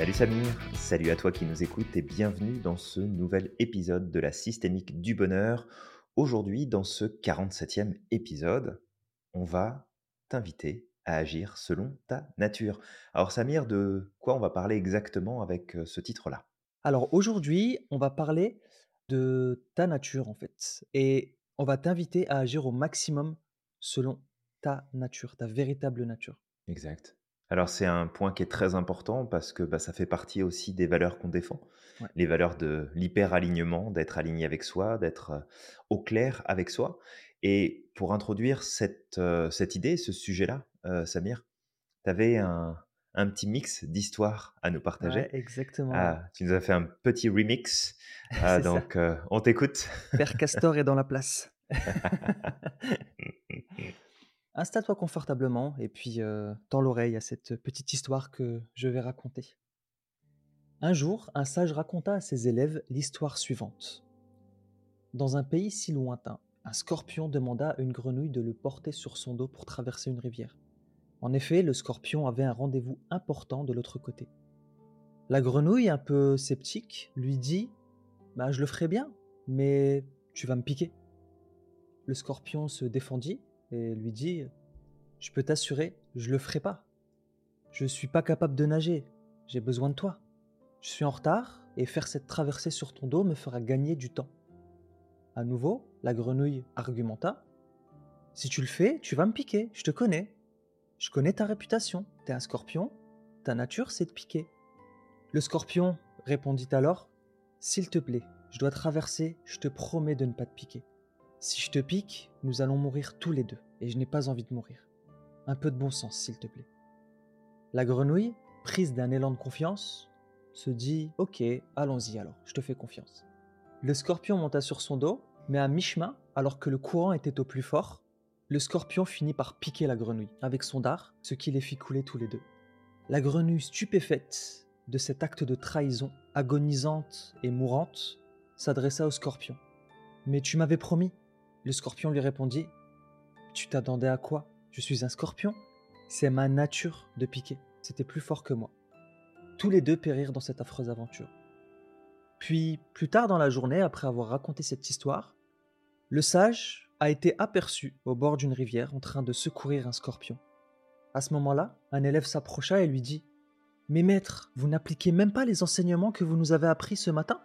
Salut Samir, salut à toi qui nous écoutes et bienvenue dans ce nouvel épisode de la systémique du bonheur. Aujourd'hui, dans ce 47e épisode, on va t'inviter à agir selon ta nature. Alors Samir, de quoi on va parler exactement avec euh, ce titre-là? Alors aujourd'hui, on va parler de ta nature en fait. Et on va t'inviter à agir au maximum selon ta nature, ta véritable nature. Exact. Alors c'est un point qui est très important parce que bah, ça fait partie aussi des valeurs qu'on défend. Ouais. Les valeurs de l'hyper-alignement, d'être aligné avec soi, d'être euh, au clair avec soi. Et pour introduire cette, euh, cette idée, ce sujet-là, euh, Samir, tu avais un, un petit mix d'histoires à nous Ouais, partager. exactement. Ah, tu nous as fait un petit remix. Ah, donc, euh, on t'écoute. Père Castor est dans la place. Installe-toi confortablement et puis euh, tends l'oreille à cette petite histoire que je vais raconter. Un jour, un sage raconta à ses élèves l'histoire suivante. Dans un pays si lointain, un scorpion demanda à une grenouille de le porter sur son dos pour traverser une rivière. En effet, le scorpion avait un rendez-vous important de l'autre côté. La grenouille, un peu sceptique, lui dit Bah, je le ferai bien, mais tu vas me piquer. Le scorpion se défendit et lui dit Je peux t'assurer, je le ferai pas. Je suis pas capable de nager, j'ai besoin de toi. Je suis en retard et faire cette traversée sur ton dos me fera gagner du temps. À nouveau, la grenouille argumenta Si tu le fais, tu vas me piquer, je te connais. Je connais ta réputation, t'es un scorpion, ta nature c'est de piquer. Le scorpion répondit alors S'il te plaît, je dois traverser, je te promets de ne pas te piquer. Si je te pique, nous allons mourir tous les deux, et je n'ai pas envie de mourir. Un peu de bon sens, s'il te plaît. La grenouille, prise d'un élan de confiance, se dit Ok, allons-y alors, je te fais confiance. Le scorpion monta sur son dos, mais à mi-chemin, alors que le courant était au plus fort, le scorpion finit par piquer la grenouille avec son dard, ce qui les fit couler tous les deux. La grenouille, stupéfaite de cet acte de trahison, agonisante et mourante, s'adressa au scorpion. Mais tu m'avais promis. Le scorpion lui répondit Tu t'attendais à quoi? Je suis un scorpion. C'est ma nature de piquer. C'était plus fort que moi. Tous les deux périrent dans cette affreuse aventure. Puis, plus tard dans la journée, après avoir raconté cette histoire, le sage a été aperçu au bord d'une rivière en train de secourir un scorpion. À ce moment-là, un élève s'approcha et lui dit Mais maître, vous n'appliquez même pas les enseignements que vous nous avez appris ce matin?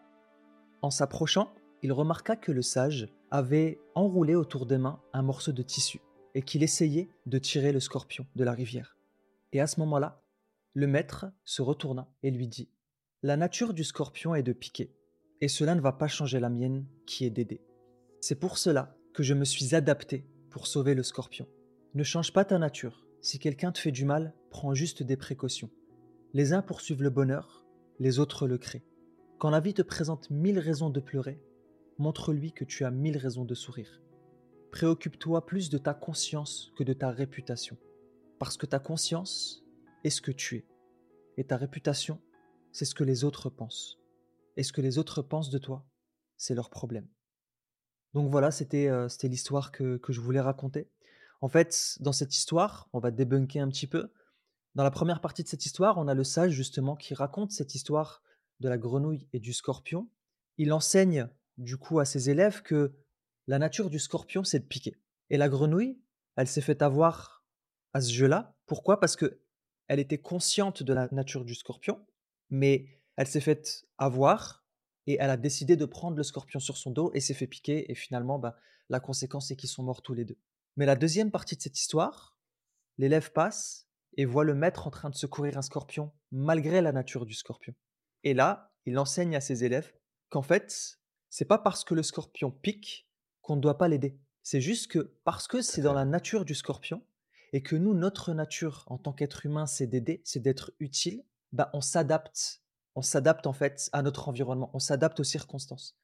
En s'approchant, il remarqua que le sage avait enroulé autour des mains un morceau de tissu et qu'il essayait de tirer le scorpion de la rivière. Et à ce moment-là, le maître se retourna et lui dit La nature du scorpion est de piquer, et cela ne va pas changer la mienne qui est d'aider. C'est pour cela que je me suis adapté pour sauver le scorpion. Ne change pas ta nature. Si quelqu'un te fait du mal, prends juste des précautions. Les uns poursuivent le bonheur, les autres le créent. Quand la vie te présente mille raisons de pleurer, montre-lui que tu as mille raisons de sourire. Préoccupe-toi plus de ta conscience que de ta réputation, parce que ta conscience est ce que tu es, et ta réputation, c'est ce que les autres pensent. Et ce que les autres pensent de toi, c'est leur problème. Donc voilà, c'était euh, l'histoire que, que je voulais raconter. En fait, dans cette histoire, on va débunker un petit peu. Dans la première partie de cette histoire, on a le sage justement qui raconte cette histoire de la grenouille et du scorpion. Il enseigne du coup à ses élèves que la nature du scorpion, c'est de piquer. Et la grenouille, elle s'est fait avoir à ce jeu-là. Pourquoi? Parce que elle était consciente de la nature du scorpion, mais elle s'est faite avoir et elle a décidé de prendre le scorpion sur son dos et s'est fait piquer. Et finalement, bah, la conséquence, c'est qu'ils sont morts tous les deux. Mais la deuxième partie de cette histoire, l'élève passe et voit le maître en train de secourir un scorpion malgré la nature du scorpion. Et là, il enseigne à ses élèves qu'en fait, c'est pas parce que le scorpion pique qu'on ne doit pas l'aider. C'est juste que parce que c'est dans la nature du scorpion et que nous, notre nature en tant qu'être humain, c'est d'aider, c'est d'être utile, bah on s'adapte. On s'adapte en fait à notre environnement, on s'adapte aux circonstances.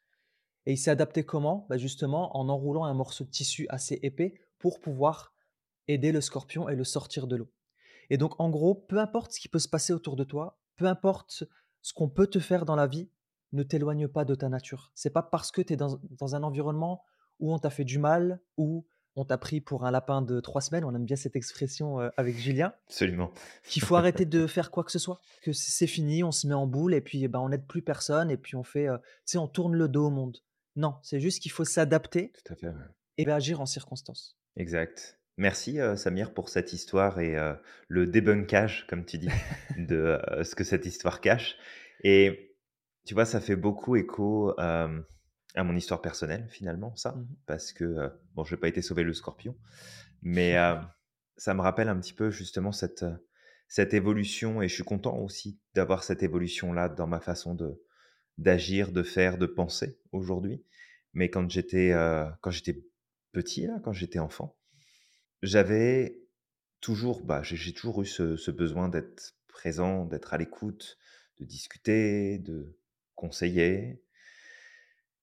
Et il s'est adapté comment? Bah Justement en enroulant un morceau de tissu assez épais pour pouvoir aider le scorpion et le sortir de l'eau. Et donc en gros, peu importe ce qui peut se passer autour de toi, peu importe ce qu'on peut te faire dans la vie, ne t'éloigne pas de ta nature. C'est pas parce que tu es dans, dans un environnement où on t'a fait du mal, où on t'a pris pour un lapin de 3 semaines, on aime bien cette expression, heu, avec Julien. Absolument. Qu'il faut arrêter de faire quoi que ce soit, que c'est fini, on se met en boule et puis, bah, on n'aide plus personne et puis on fait, heu, tu sais, on tourne le dos au monde. Non, c'est juste qu'il faut s'adapter ouais. et réagir en circonstance. Exact. Merci, heu, Samir pour cette histoire et le débunkage, comme tu dis, de, ce que cette histoire cache et tu vois, ça fait beaucoup écho, à mon histoire personnelle, finalement, Mmh ça. mh. Parce que, bon, j'ai pas été sauver le scorpion, mais ça me rappelle un petit peu justement cette, cette évolution et je suis content aussi d'avoir cette évolution-là dans ma façon de d'agir, de faire, de penser aujourd'hui. Mais quand j'étais, quand j'étais petit là, quand j'étais enfant, j'avais toujours, bah, j'ai j'ai toujours eu ce ce besoin d'être présent, d'être à l'écoute, de discuter, de conseiller,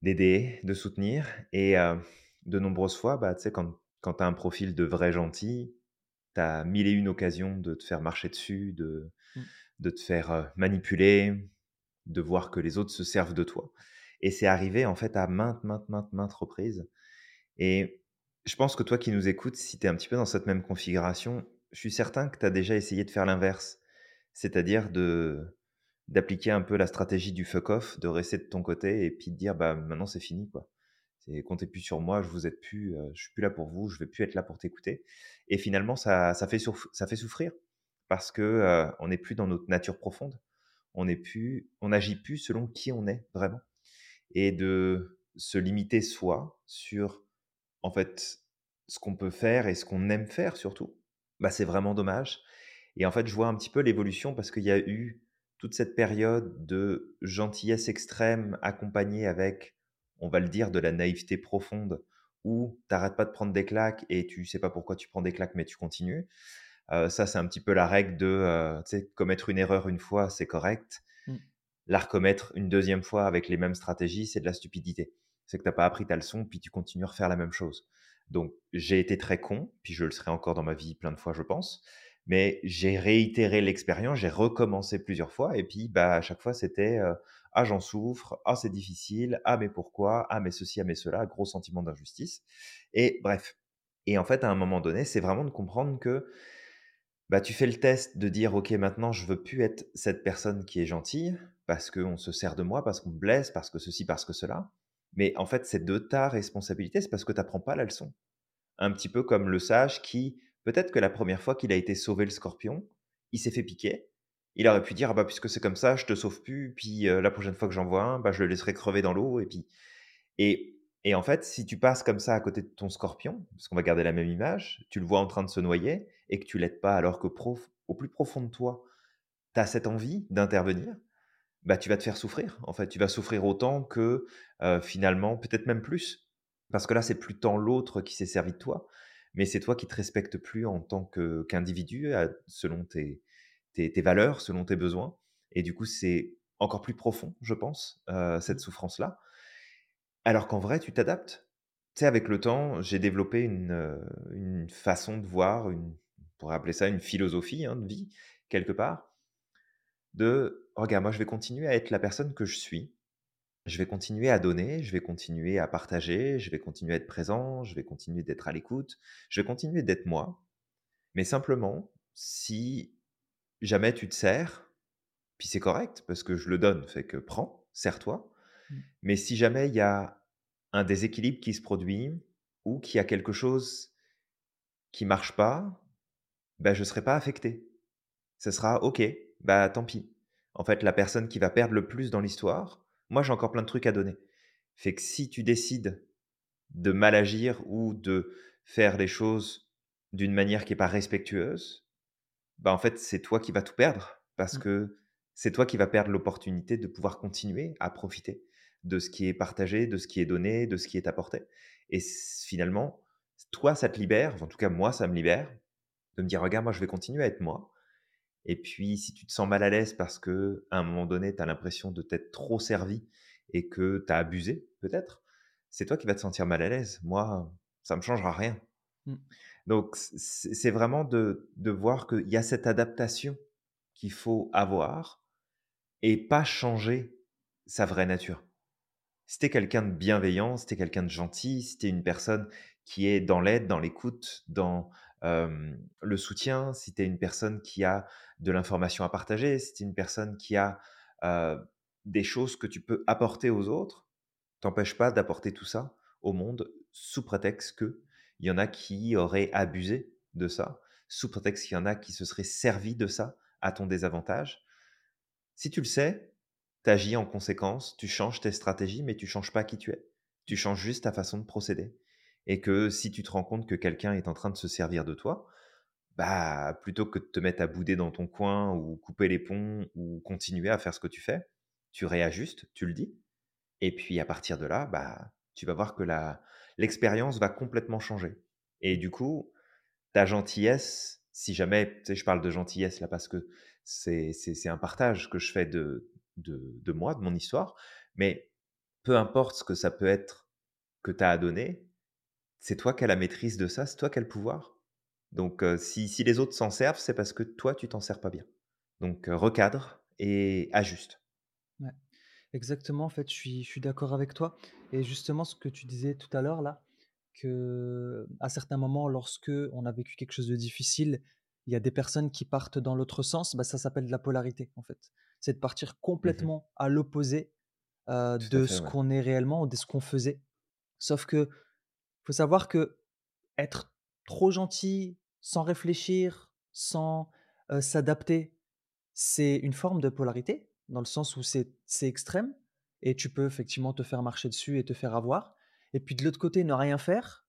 d'aider, de soutenir et heu, de nombreuses fois, bah, tu sais, quand quand tu as un profil de vrai gentil, tu as mille et une occasions de te faire marcher dessus, de Mmh. de te faire, heu, manipuler, de voir que les autres se servent de toi et c'est arrivé, en fait, à maintes, maintes, maintes, maintes reprises et je pense que toi qui nous écoutes, si tu es un petit peu dans cette même configuration, je suis certain que tu as déjà essayé de faire l'inverse. C'est-à-dire de d'appliquer un peu la stratégie du fuck off, de rester de ton côté et puis de dire: «Bah, maintenant c'est fini, quoi. C'est comptez plus sur moi, je vous aide plus, heu, je suis plus là pour vous, je vais plus être là pour t'écouter» et finalement ça ça fait ça fait souffrir parce que, heu, on n'est plus dans notre nature profonde. On n'est plus on n'agit plus selon qui on est vraiment et de se limiter soi sur, en fait, ce qu'on peut faire et ce qu'on aime faire surtout, bah, c'est vraiment dommage et en fait, je vois un petit peu l'évolution parce qu'il y a eu toute cette période de gentillesse extrême accompagnée avec, on va le dire, de la naïveté profonde où tu arrêtes pas de prendre des claques et tu sais pas pourquoi tu prends des claques, mais tu continues. Heu, ça, c'est un petit peu la règle de, sais, commettre une erreur une fois, c'est correct. Mmh. La recommettre une deuxième fois avec les mêmes stratégies, c'est de la stupidité. C'est que tu as pas appris ta leçon, puis tu continues à refaire la même chose. Donc j'ai été très con, puis je le serai encore dans ma vie plein de fois, je pense, mais j'ai réitéré l'expérience, j'ai recommencé plusieurs fois et puis, bah, à chaque fois, c'était, heu: «Ah, j'en souffre. Ah, c'est difficile. Ah, mais pourquoi? Ah, mais ceci, ah, mais cela», gros sentiment d'injustice et bref et en fait, à un moment donné, c'est vraiment de comprendre que, bah, tu fais le test de dire: «OK, maintenant, je veux plus être cette personne qui est gentille parce qu'on se sert de moi, parce qu'on me blesse, parce que ceci, parce que cela». Mais en fait, c'est de ta responsabilité, c'est parce que tu apprends pas la leçon. Un petit peu comme le sage qui, peut-être que la première fois qu'il a été sauver le scorpion, il s'est fait piquer. Il aurait pu dire: «Ah bah, puisque c'est comme ça, je te sauve plus, puis, heu, la prochaine fois que j'en vois un, bah, je le laisserai crever dans l'eau» et puis et et en fait, si tu passes comme ça à côté de ton scorpion, parce qu'on va garder la même image, tu le vois en train de se noyer et que tu l'aides pas alors que au plus profond de toi, tu as cette envie d'intervenir, bah, tu vas te faire souffrir. En fait, tu vas souffrir autant que, heu, finalement, peut-être même plus. Parce que là, c'est plus tant l'autre qui s'est servi de toi, mais c'est toi qui te respectes plus en tant que qu'individu, selon tes tes tes valeurs, selon tes besoins et du coup, c'est encore plus profond, je pense, heu, cette Mmh. souffrance-là. Alors qu'en vrai, tu t'adaptes. Tu sais, avec le temps, j'ai développé une, heu, une façon de voir, une on pourrait appeler ça une philosophie, hein, de vie, quelque part, de: «Regarde, moi, je vais continuer à être la personne que je suis. Je vais continuer à donner, je vais continuer à partager, je vais continuer à être présent, je vais continuer d'être à l'écoute, je vais continuer d'être moi. Mais simplement, si jamais tu te sers, puis c'est correct parce que je le donne, fait que prends, sers-toi. Mmh. Mais si jamais il y a un déséquilibre qui se produit ou qu'il y a quelque chose qui marche pas, bah, je serai pas affecté. Ce sera OK, bah, tant pis. En fait, la personne qui va perdre le plus dans l'histoire, moi, j'ai encore plein de trucs à donner. Fait que si tu décides de mal agir ou de faire les choses d'une manière qui est pas respectueuse, bah, en fait, c'est toi qui vas tout perdre parce Mmh. que c'est toi qui vas perdre l'opportunité de pouvoir continuer à profiter de ce qui est partagé, de ce qui est donné, de ce qui est apporté et finalement, toi, ça te libère, en tout cas, moi, ça me libère de me dire: «Regarde, moi, je vais continuer à être moi» et puis si tu te sens mal à l'aise parce qu'à un moment donné, tu as l'impression de t'être trop servi et que tu as abusé peut-être, c'est toi qui vas te sentir mal à l'aise. Moi, ça me changera rien. Mmh. Donc c'est vraiment de de voir qu'il y a cette adaptation qu'il faut avoir et pas changer sa vraie nature. Si quelqu'un de bienveillant, si quelqu'un de gentil, si une personne qui est dans l'aide, dans l'écoute, dans le soutien, si tu es une personne qui a de l'information à partager, si tu es une personne qui a, des choses que tu peux apporter aux autres, t'empêche pas d'apporter tout ça au monde sous prétexte qu'il y en a qui auraient abusé de ça, sous prétexte qu'il y en a qui se seraient servis de ça à ton désavantage. Si tu le sais, tu agis en conséquence, tu changes tes stratégies, mais tu changes pas qui tu es. Tu changes juste ta façon de procéder. Et que si tu te rends compte que quelqu'un est en train de se servir de toi, bah, plutôt que de te mettre à bouder dans ton coin ou couper les ponts ou continuer à faire ce que tu fais, tu réajustes, tu le dis. Et puis à partir de là, bah, tu vas voir que l'expérience va complètement changer. Et du coup, ta gentillesse, si jamais, tu sais, je parle de gentillesse là parce que c'est un partage que je fais de, de, de moi, de mon histoire, mais peu importe ce que ça peut être que tu as à donner, c'est toi qui as la maîtrise de ça, c'est toi qui as le pouvoir? Donc, euh, si, si les autres s'en servent, c'est parce que toi, tu t'en sers pas bien. Donc, euh, recadre et ajuste. Ouais. Exactement, en fait, je suis, je suis d'accord avec toi. Et justement, ce que tu disais tout à l'heure, là, que à certains moments, lorsque on a vécu quelque chose de difficile, il y a des personnes qui partent dans l'autre sens, bah, ça s'appelle de la polarité, en fait. C'est de partir Mmh complètement à l'opposé euh, à de fait, ce ouais. qu'on est réellement ou de ce qu'on faisait. Sauf que faut savoir que être trop gentil, sans réfléchir, sans s'adapter, c'est une forme de polarité, dans le sens où c'est extrême, et tu peux effectivement te faire marcher dessus et te faire avoir. Et puis de l'autre côté, ne rien faire,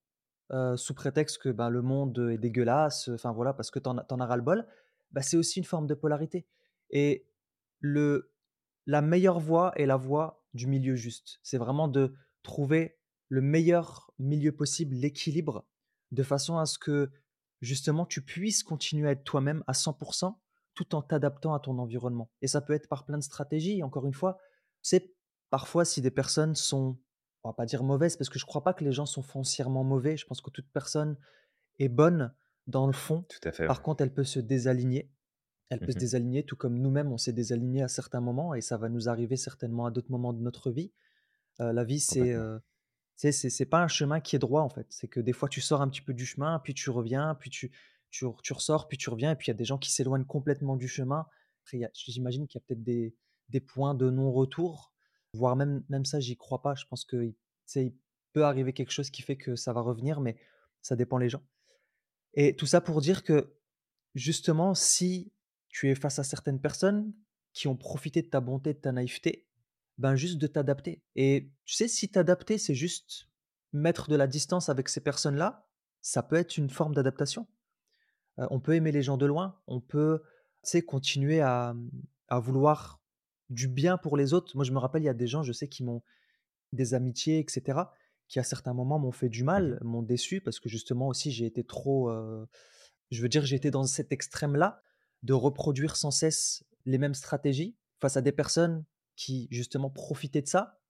sous prétexte que, ben, le monde, est dégueulasse, enfin voilà, parce que tu en as ras-le-bol, bah, c'est aussi une forme de polarité. Et le la meilleure voie est la voie du milieu juste. C'est vraiment de trouver le meilleur milieu possible, l'équilibre, de façon à ce que, justement, tu puisses continuer à être toi-même à 100% tout en t'adaptant à ton environnement. Et ça peut être par plein de stratégies. Encore une fois, c'est parfois si des personnes sont, on va pas dire mauvaises, parce que je crois pas que les gens sont foncièrement mauvais. Je pense que toute personne est bonne dans le fond. Tout à fait, Par ouais. contre, elle peut se désaligner. Elle peut se Mmh désaligner, tout comme nous-mêmes, on s'est désaligné à certains moments, et ça va nous arriver certainement à d'autres moments de notre vie. Heu, la vie, c'est, Complètement. C'est pas un chemin qui est droit, en fait. C'est que des fois, tu sors un petit peu du chemin, puis tu reviens, puis tu tu ressors, puis tu reviens, et puis il y a des gens qui s'éloignent complètement du chemin. Après, j'imagine qu'il y a peut-être des des points de non-retour, voire même même ça, j'y crois pas. Je pense que, tu sais, il peut arriver quelque chose qui fait que ça va revenir, mais ça dépend les gens. Et tout ça pour dire que, justement, si tu es face à certaines personnes qui ont profité de ta bonté, de ta naïveté, ben, juste de t'adapter. Et tu sais, si t'adapter, c'est juste mettre de la distance avec ces personnes-là, ça peut être une forme d'adaptation. On peut aimer les gens de loin, on peut, continuer à, mmh, à vouloir du bien pour les autres. Moi, je me rappelle, il y a des gens, je sais, qui m'ont des amitiés et cetera, qui à certains moments m'ont fait du Mmh mal, m'ont déçu parce que justement aussi j'ai été trop, je veux dire, j'ai été dans cet extrême-là, de reproduire sans cesse les mêmes stratégies face à des personnes qui justement profitaient de ça.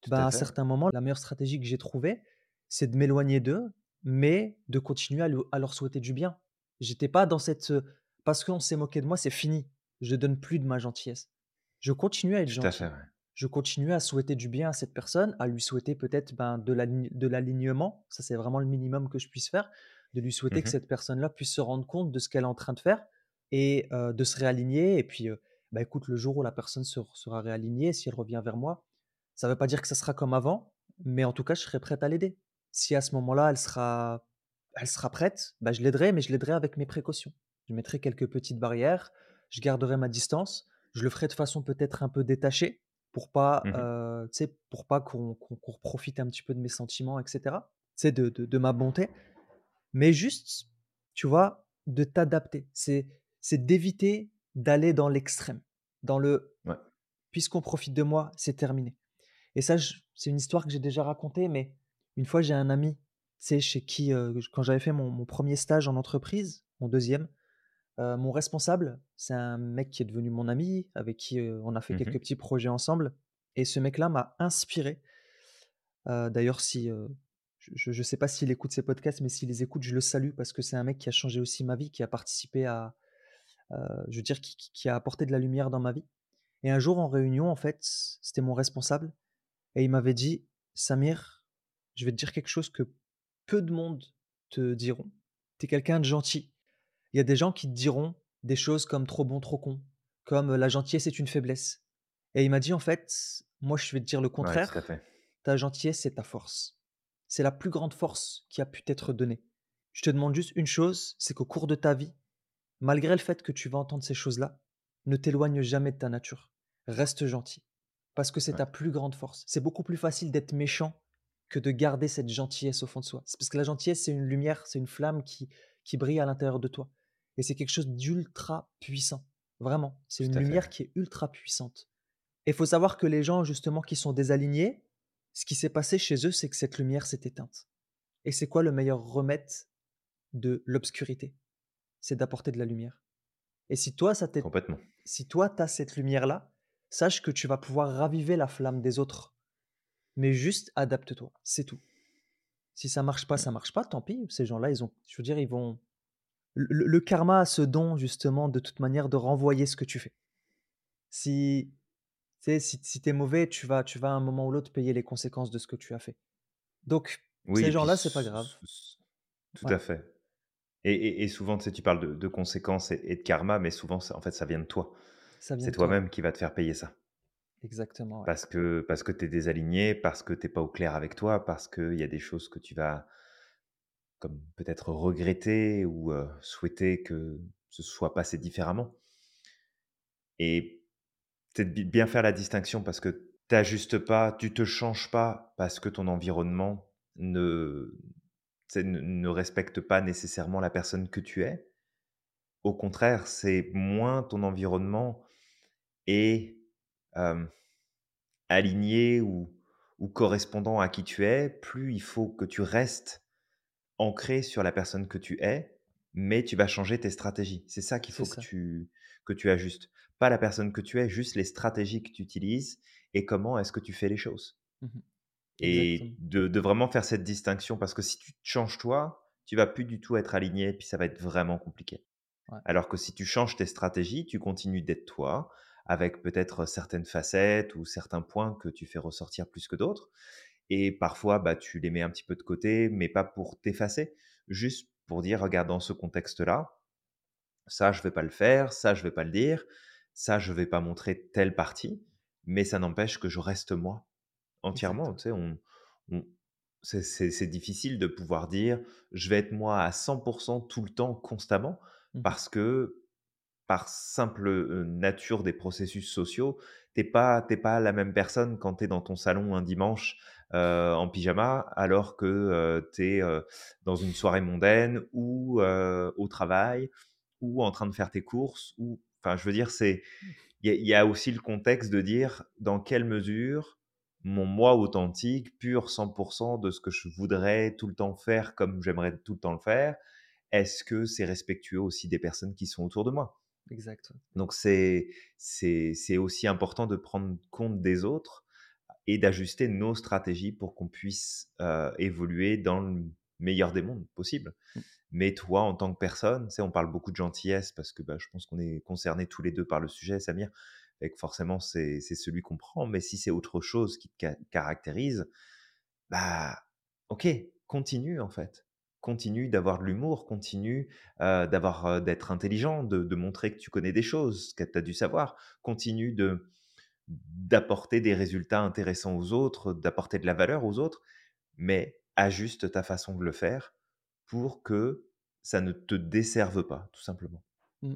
Tout Ben, à à certains moments, la meilleure stratégie que j'ai trouvée, c'est de m'éloigner d'eux, mais de continuer à le à leur souhaiter du bien. J'étais pas dans cette, heu, parce qu'on s'est moqué de moi, c'est fini. Je donne plus de ma gentillesse. Je continue à être Tout à fait, gentil. ouais. Je continue à souhaiter du bien à cette personne, à lui souhaiter peut-être, ben, de l'align de l'alignement. Ça, c'est vraiment le minimum que je puisse faire, de lui souhaiter que Mmh cette personne-là puisse se rendre compte de ce qu'elle est en train de faire et heu, de se réaligner et puis, heu, bah, écoute, le jour où la personne se sera réalignée, si elle revient vers moi, ça ne veut pas dire que ça sera comme avant, mais en tout cas, je serai prête à l'aider. Si à ce moment-là, elle sera elle sera prête, bah, je l'aiderai, mais je l'aiderai avec mes précautions. Je mettrai quelques petites barrières, je garderai ma distance, je le ferai de façon peut-être un peu détachée pour pas, Mmh sais, pour pas qu'on profite un petit peu de mes sentiments et cetera, tu sais, de de de ma bonté, mais juste, tu vois, de t'adapter. C'est c'est d'éviter d'aller dans l'extrême, dans le: Ouais. «Puisqu'on profite de moi, c'est terminé». Et ça, c'est une histoire que j'ai déjà racontée, mais une fois, j'ai un ami, tu sais, chez qui, heu, quand j'avais fait mon mon 1 stage en entreprise, mon deuxième, e mon responsable, c'est un mec qui est devenu mon ami, avec qui, heu, on a fait quelques Mmh petits projets ensemble et ce mec-là m'a inspiré. D'ailleurs, si, je je sais pas s'il écoute ces podcasts, mais s'il les écoute, je le salue parce que c'est un mec qui a changé aussi ma vie, qui a participé à, je veux dire, qui a apporté de la lumière dans ma vie et un jour en réunion, en fait, c'était mon responsable et il m'avait dit: «Samir, je vais te dire quelque chose que peu de monde te diront: «Tu es quelqu'un de gentil». Il y a des gens qui te diront des choses comme «trop bon, trop con», comme «la gentillesse est une faiblesse» et il m'a dit: «En fait, moi je vais te dire le contraire, ta gentillesse, c'est ta force. C'est la plus grande force qui a pu t'être donnée. Je te demande juste une chose, c'est qu'au cours de ta vie, malgré le fait que tu vas entendre ces choses-là, ne t'éloigne jamais de ta nature. Reste gentil, parce que c'est Ouais, ta plus grande force. C'est beaucoup plus facile d'être méchant que de garder cette gentillesse au fond de soi. C'est parce que la gentillesse, c'est une lumière, c'est une flamme qui qui brille à l'intérieur de toi et c'est quelque chose d'ultra puissant. Vraiment, c'est une fait, lumière qui est ultra puissante et il faut savoir que les gens justement qui sont désalignés, ce qui s'est passé chez eux, c'est que cette lumière s'est éteinte et c'est quoi le meilleur remède de l'obscurité? C'est d'apporter de la lumière et si toi ça t'est Complètement. si toi tu as cette lumière-là, sache que tu vas pouvoir raviver la flamme des autres, mais juste adapte-toi, c'est tout. Si ça marche pas, ça marche pas, tant pis, ces gens-là, ils ont je veux dire, ils vont le karma a ce don justement de toute manière de renvoyer ce que tu fais. Si tu si si es mauvais, tu vas tu vas à un moment ou l'autre payer les conséquences de ce que tu as fait. Donc Oui ces gens-là, c'est pas grave. tout Ouais, à fait et et et souvent, tu sais, tu parles de de conséquences et et de karma, mais souvent, ça en fait, ça vient de toi. ça vient C'est de toi, ouais. toi-même qui va te faire payer ça. Exactement, ouais. Parce que parce que tu es désaligné, parce que tu pas au clair avec toi, parce qu'il y a des choses que tu vas comme peut-être regretter ou, souhaiter que ce soit passé différemment et peut-être bi bien faire la distinction parce que tu ajustes pas, tu te changes pas parce que ton environnement ne ne respecte pas nécessairement la personne que tu es. Au contraire, c'est moins ton environnement est, aligné ou ou correspondant à qui tu es, plus il faut que tu restes ancré sur la personne que tu es, mais tu vas changer tes stratégies. C'est ça qu'il faut que ça. tu que tu ajustes. Pas la personne que tu es, juste les stratégies que tu utilises et comment est-ce que tu fais les choses. Mmh Et de de vraiment faire cette distinction parce que si tu te changes toi, tu vas plus du tout être aligné, puis ça va être vraiment compliqué. Ouais, Alors que si tu changes tes stratégies, tu continues d'être toi, avec peut-être certaines facettes ou certains points que tu fais ressortir plus que d'autres. Et parfois, bah, tu les mets un petit peu de côté, mais pas pour t'effacer, juste pour dire: «Regarde, dans ce contexte-là, ça, je vais pas le faire, ça, je vais pas le dire, ça, je vais pas montrer telle partie», mais ça n'empêche que je reste moi, entièrement. Tu sais, on on c'est difficile de pouvoir dire: «Je vais être moi à 100% tout le temps, constamment», Mmh parce que par simple, heu, nature des processus sociaux, t'es pas t'es pas la même personne quand tu es dans ton salon un dimanche, heu, en pyjama, alors que, heu, tu es, dans une soirée mondaine ou, au travail ou en train de faire tes courses ou enfin, je veux dire, c'est il y a il y a aussi le contexte de dire dans quelle mesure mon moi authentique, pur 100% de ce que je voudrais tout le temps faire comme j'aimerais tout le temps le faire, est-ce que c'est respectueux aussi des personnes qui sont autour de moi? Exact. Donc c'est aussi important de prendre compte des autres et d'ajuster nos stratégies pour qu'on puisse, heu, évoluer dans le meilleur des mondes possible. Mmh. Mais toi, en tant que personne, on parle beaucoup de gentillesse parce que, bah, je pense qu'on est concernés tous les 2 par le sujet, Samir, et que forcément c'est celui qu'on prend. Mais si c'est autre chose qui te ca caractérise, bah, OK, continue en fait. Continue d'avoir de l'humour, continue, d'avoir, d'être intelligent, de montrer que tu connais des choses, que tu as dû savoir. Continue de d'apporter des résultats intéressants aux autres, d'apporter de la valeur aux autres, mais ajuste ta façon de le faire pour que ça ne te desserve pas, tout simplement. Mmh.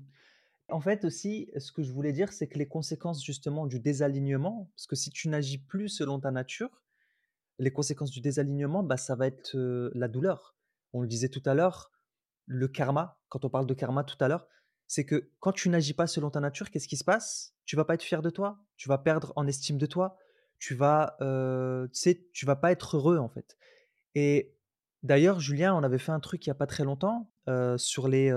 En fait aussi, ce que je voulais dire, c'est que les conséquences justement du désalignement, parce que si tu n'agis plus selon ta nature, les conséquences du désalignement, bah, ça va être, la douleur. On le disait tout à l'heure, le karma, quand on parle de karma tout à l'heure, c'est que quand tu n'agis pas selon ta nature, qu'est-ce qui se passe? Tu vas pas être fier de toi, tu vas perdre en estime de toi, tu vas, tu vas pas être heureux, en fait et d'ailleurs, Julien, on avait fait un truc il y a pas très longtemps, sur les,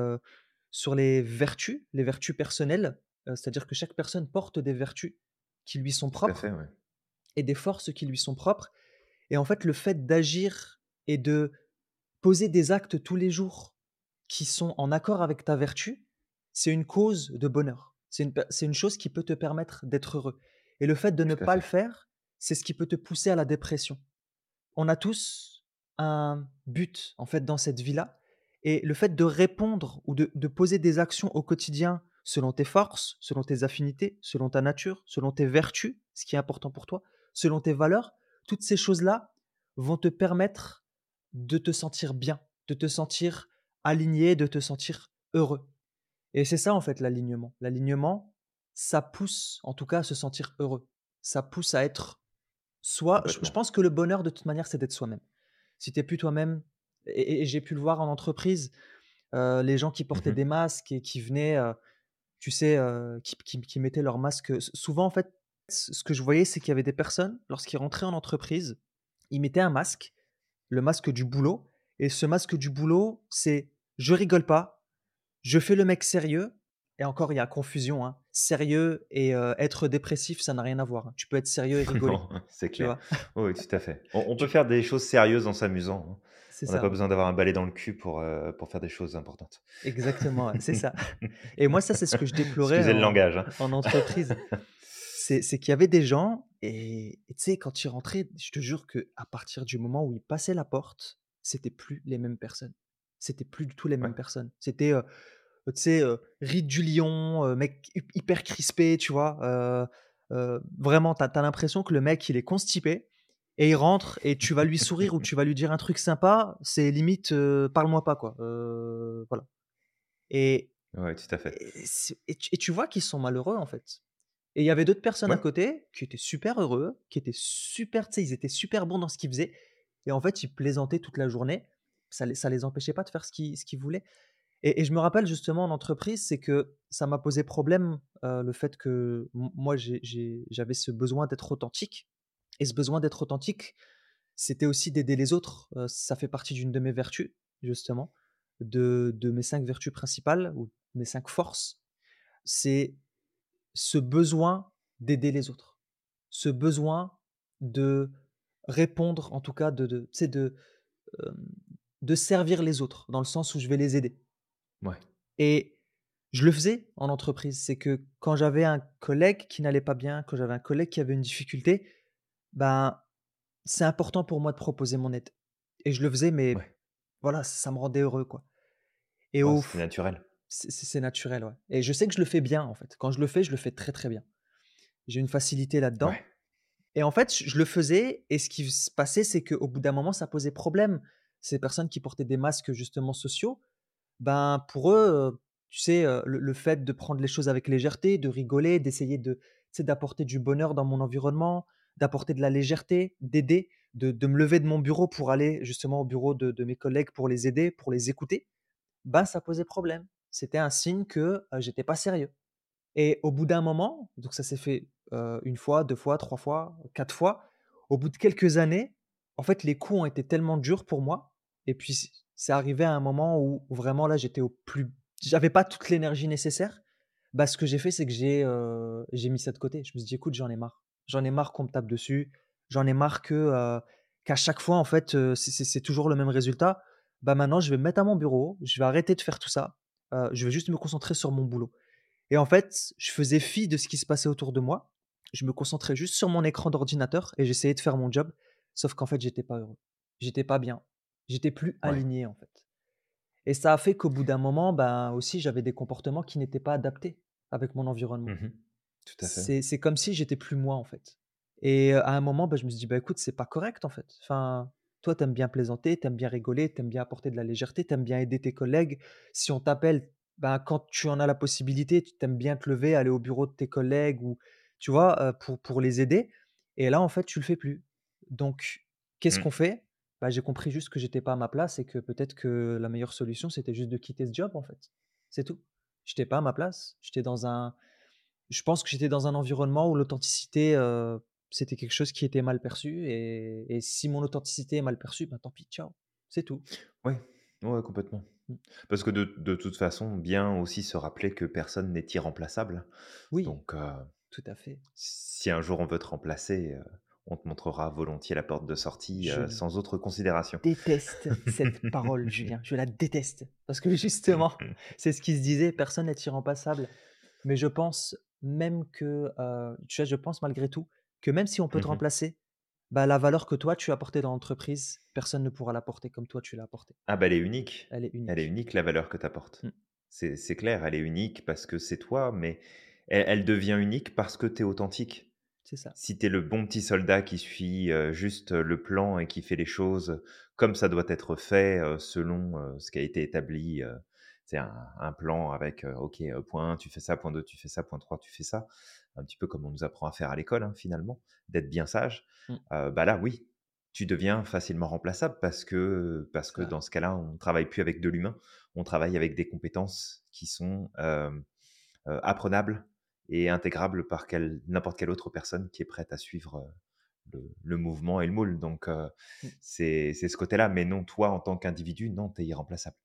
sur les vertus, les vertus personnelles, c'est-à-dire que chaque personne porte des vertus qui lui sont propres fait, ouais. et des forces qui lui sont propres et en fait, le fait d'agir et de poser des actes tous les jours qui sont en accord avec ta vertu, c'est une cause de bonheur. C'est une, une chose qui peut te permettre d'être heureux. Et le fait de ne Tout pas le faire, c'est ce qui peut te pousser à la dépression. On a tous un but, en fait, dans cette vie-là et le fait de répondre ou de de poser des actions au quotidien selon tes forces, selon tes affinités, selon ta nature, selon tes vertus, ce qui est important pour toi, selon tes valeurs, toutes ces choses-là vont te permettre de te sentir bien, de te sentir aligné, de te sentir heureux. Et c'est ça, en fait, l'alignement. L'alignement, ça pousse, en tout cas, à se sentir heureux. Ça pousse à être soi. Je, je pense que le bonheur, de toute manière, c'est d'être soi-même. Si tu es plus toi-même, et, j'ai pu le voir en entreprise, euh, les gens qui portaient Mmh des masques et qui venaient, euh, tu sais, euh, qui, qui- qui mettaient leur masque. s- Souvent, en fait, ce que je voyais, c'est qu'il y avait des personnes, lorsqu'ils rentraient en entreprise, ils mettaient un masque, le masque du boulot. Et ce masque du boulot, c'est je rigole pas, je fais le mec sérieux. Et encore, il y a confusion. hein. Sérieux et être dépressif, ça n'a rien à voir. hein. Tu peux être sérieux et rigoler, c'est clair. Oui, tout à fait. On on peut faire des choses sérieuses en s'amusant, hein. C'est On n'a ça, pas besoin d'avoir un balai dans le cul pour, heu, pour faire des choses importantes. exactement, c'est ça. Et moi, ça, c'est ce que je déplorais Excusez le en, langage, hein. en entreprise. C'est c'est qu'il y avait des gens et tu sais, quand ils rentraient, je te jure que à partir du moment où ils passaient la porte, c'était plus les mêmes personnes. C'était plus du tout les Ouais, mêmes personnes. C'était, heu, tu sais, heu, ride du lion, heu, mec hy hyper crispé, tu vois? Vraiment, tu as l'impression que le mec, il est constipé et il rentre et tu vas lui sourire ou tu vas lui dire un truc sympa, c'est limite, heu, parle-moi pas, quoi. Heu, voilà et ouais, tout à fait. et tu et tu vois qu'ils sont malheureux, en fait. Et il y avait d'autres personnes à côté qui étaient super heureux, qui étaient super, tu sais, ils étaient super bons dans ce qu'ils faisaient. Et en fait, ils plaisantaient toute la journée. Ça les, ça les empêchait pas de faire ce qu'ils, voulaient. Et, et je me rappelle justement en entreprise, c'est que ça m'a posé problème euh, le fait que moi, j'avais ce besoin d'être authentique. Et ce besoin d'être authentique, c'était aussi d'aider les autres. Euh, ça fait partie d'une de mes vertus, justement, de, de mes cinq vertus principales ou mes cinq forces. C'est ce besoin d'aider les autres, ce besoin de répondre, en tout cas, de, de, de, euh, de servir les autres, dans le sens où je vais les aider. ouais, Et je le faisais en entreprise. C'est que quand j'avais un collègue qui n'allait pas bien, quand j'avais un collègue qui avait une difficulté, ben, c'est important pour moi de proposer mon aide. Et je le faisais, mais ouais. voilà, ça me rendait heureux, quoi. Et Ouais, au, c'était naturel. c'est c'est- c'est naturel, ouais. Et je sais que je le fais bien, en fait. Quand je le fais, je le fais très très bien. J'ai une facilité là-dedans. Ouais, Et en fait, je le faisais et ce qui se passait, c'est qu'au bout d'un moment, ça posait problème. Ces personnes qui portaient des masques justement sociaux, ben pour eux, tu sais, le le fait de prendre les choses avec légèreté, de rigoler, d'essayer de d'apporter du bonheur dans mon environnement, d'apporter de la légèreté, d'aider, de me lever de mon bureau pour aller justement au bureau de mes collègues pour les aider, pour les écouter, ben ça posait problème. C'était un signe que, heu, j'étais pas sérieux. Et au bout d'un moment, donc ça s'est fait, 1 fois, 2 fois, 3 fois, 4 fois. Au bout de quelques années, en fait, les coups ont été tellement durs pour moi et puis c'est arrivé à un moment où vraiment là, j'étais au plus j'avais pas toute l'énergie nécessaire. Bah, ce que j'ai fait, c'est que j'ai mis ça de côté. Je me suis dit: «Écoute, j'en ai marre. J'en ai marre qu'on me tape dessus. J'en ai marre que, heu, qu'à chaque fois, en fait, heu, c'est toujours le même résultat. Bah, maintenant, je vais me mettre à mon bureau, je vais arrêter de faire tout ça. Heu, je vais juste me concentrer sur mon boulot». Et en fait, je faisais fi de ce qui se passait autour de moi. Je me concentrais juste sur mon écran d'ordinateur et j'essayais de faire mon job. Sauf qu'en fait, j'étais pas heureux. J'étais pas bien. J'étais plus ouais. aligné, en fait. Et ça a fait qu'au bout d'un moment, ben, aussi, j'avais des comportements qui n'étaient pas adaptés avec mon environnement. Mmh Tout à fait. C'est comme si j'étais plus moi, en fait. Et à un moment, bah, je me suis dit: «Bah, écoute, c'est pas correct, en fait. Enfin, toi, t'aimes bien plaisanter, t'aimes bien rigoler, t'aimes bien apporter de la légèreté, t'aimes bien aider tes collègues. Si on t'appelle, ben, quand tu en as la possibilité, tu t'aimes bien te lever, aller au bureau de tes collègues ou tu vois, pour les aider et là, en fait, tu le fais plus. Donc qu'est-ce Mmh. qu'on fait? Bah, j'ai compris juste que j'étais pas à ma place et que peut-être que la meilleure solution, c'était juste de quitter ce job, en fait. C'est tout. J'étais pas à ma place. J'étais dans un je pense que j'étais dans un environnement où l'authenticité, heu, c'était quelque chose qui était mal perçu et et si mon authenticité est mal perçue, ben, tant pis, ciao, c'est tout. Ouais, ouais, complètement. Mmh. Parce que de de toute façon, bien aussi se rappeler que personne n'est irremplaçable. Oui, Donc, heu, tout à fait. si un jour on veut te remplacer, heu, on te montrera volontiers la porte de sortie, Je sans autre considération. déteste cette parole, Julien, je la déteste parce que justement, c'est ce qui se disait: «Personne n'est irremplaçable». Mais je pense même que, tu vois, je pense malgré tout que même si on peut te Mmh remplacer, bah, la valeur que toi tu as apportée dans l'entreprise, personne ne pourra l'apporter comme toi tu l'as apportée. Ah bah, elle est unique. Elle est Elle est unique. unique la valeur que tu apportes. Mmh. C'est c'est clair, elle est unique parce que c'est toi, mais elle elle devient unique parce que tu es authentique. C'est ça. Si tu es le bon petit soldat qui suit, juste, le plan et qui fait les choses comme ça doit être fait, selon, ce qui a été établi, c'est un un plan avec, OK, point 1 tu fais ça, point 2 tu fais ça, point 3 tu fais ça. Un petit peu comme on nous apprend à faire à l'école, hein, finalement, d'être bien sage. Heu, bah, là, oui, tu deviens facilement remplaçable parce que, parce que dans ce cas-là, on travaille plus avec de l'humain, on travaille avec des compétences qui sont, apprenables et intégrables par n'importe quelle autre personne qui est prête à suivre, le le mouvement et le moule. Donc, Mmh. c'est c'est ce côté-là. Mais non, toi, en tant qu'individu, non, tu es irremplaçable.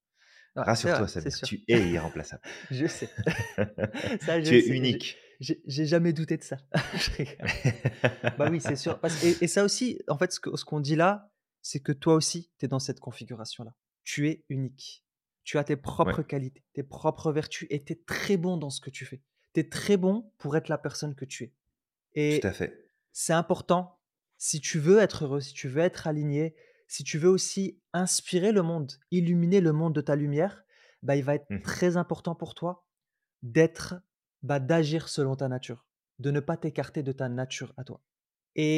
Rassure-toi sûr. tu es irremplaçable. Je sais. Ça Tu es sais, unique. j'ai jamais douté de ça. Bah, oui, c'est sûr, parce et et ça aussi, en fait, ce qu'on dit là, c'est que toi aussi, tu es dans cette configuration-là. Tu es unique. Tu as tes Ouais, propres qualités, tes propres vertus et tu es très bon dans ce que tu fais. Tu es très bon pour être la personne que tu es tout à et fait. c'est important, si tu veux être heureux, si tu veux être aligné, si tu veux aussi inspirer le monde, illuminer le monde de ta lumière, bah, il va être Mmh très important pour toi d'être, bah, d'agir selon ta nature, de ne pas t'écarter de ta nature à toi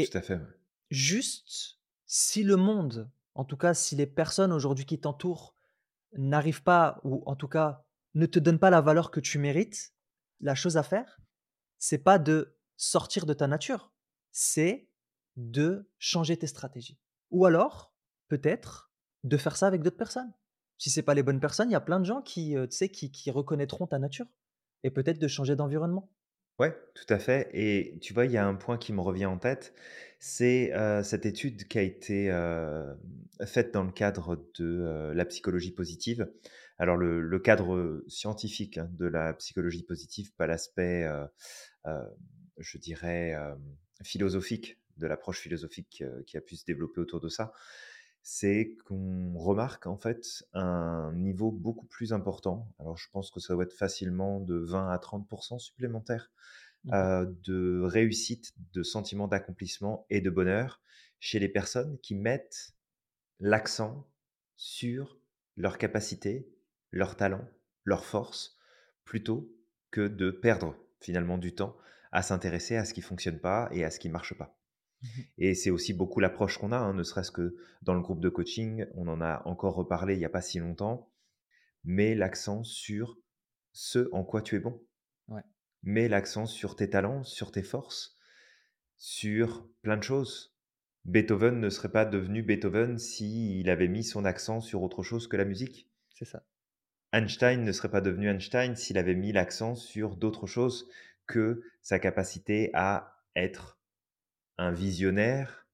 Tout et à fait, ouais. juste, si le monde, en tout cas si les personnes aujourd'hui qui t'entourent n'arrivent pas ou en tout cas ne te donnent pas la valeur que tu mérites, la chose à faire, c'est pas de sortir de ta nature, c'est de changer tes stratégies. Ou alors, peut-être, de faire ça avec d'autres personnes. Si c'est pas les bonnes personnes, il y a plein de gens qui, sais, qui qui reconnaîtront ta nature et peut-être de changer d'environnement. Ouais, tout à fait et tu vois, il y a un point qui me revient en tête, c'est, cette étude qui a été, faite dans le cadre de, la psychologie positive. Alors le cadre, scientifique, hein, de la psychologie positive, pas l'aspect, je dirais, philosophique, de l'approche philosophique, qui a pu se développer autour de ça. C'est qu'on remarque en fait un niveau beaucoup plus important. Alors je pense que ça doit être facilement de 20 à 30% supplémentaires Mmh heu, de réussite, de sentiment d'accomplissement et de bonheur chez les personnes qui mettent l'accent sur leurs capacités, leurs talents, leurs forces, plutôt que de perdre finalement du temps à s'intéresser à ce qui fonctionne pas et à ce qui marche pas. Mmh Et c'est aussi beaucoup l'approche qu'on a, hein, ne serait-ce que dans le groupe de coaching, on en a encore reparlé il y a pas si longtemps. Mets l'accent sur ce en quoi tu es bon. Ouais, Mets l'accent sur tes talents, sur tes forces, sur plein de choses. Beethoven ne serait pas devenu Beethoven s'il avait mis son accent sur autre chose que la musique. c'est ça. Einstein ne serait pas devenu Einstein s'il avait mis l'accent sur d'autres choses que sa capacité à être un visionnaire,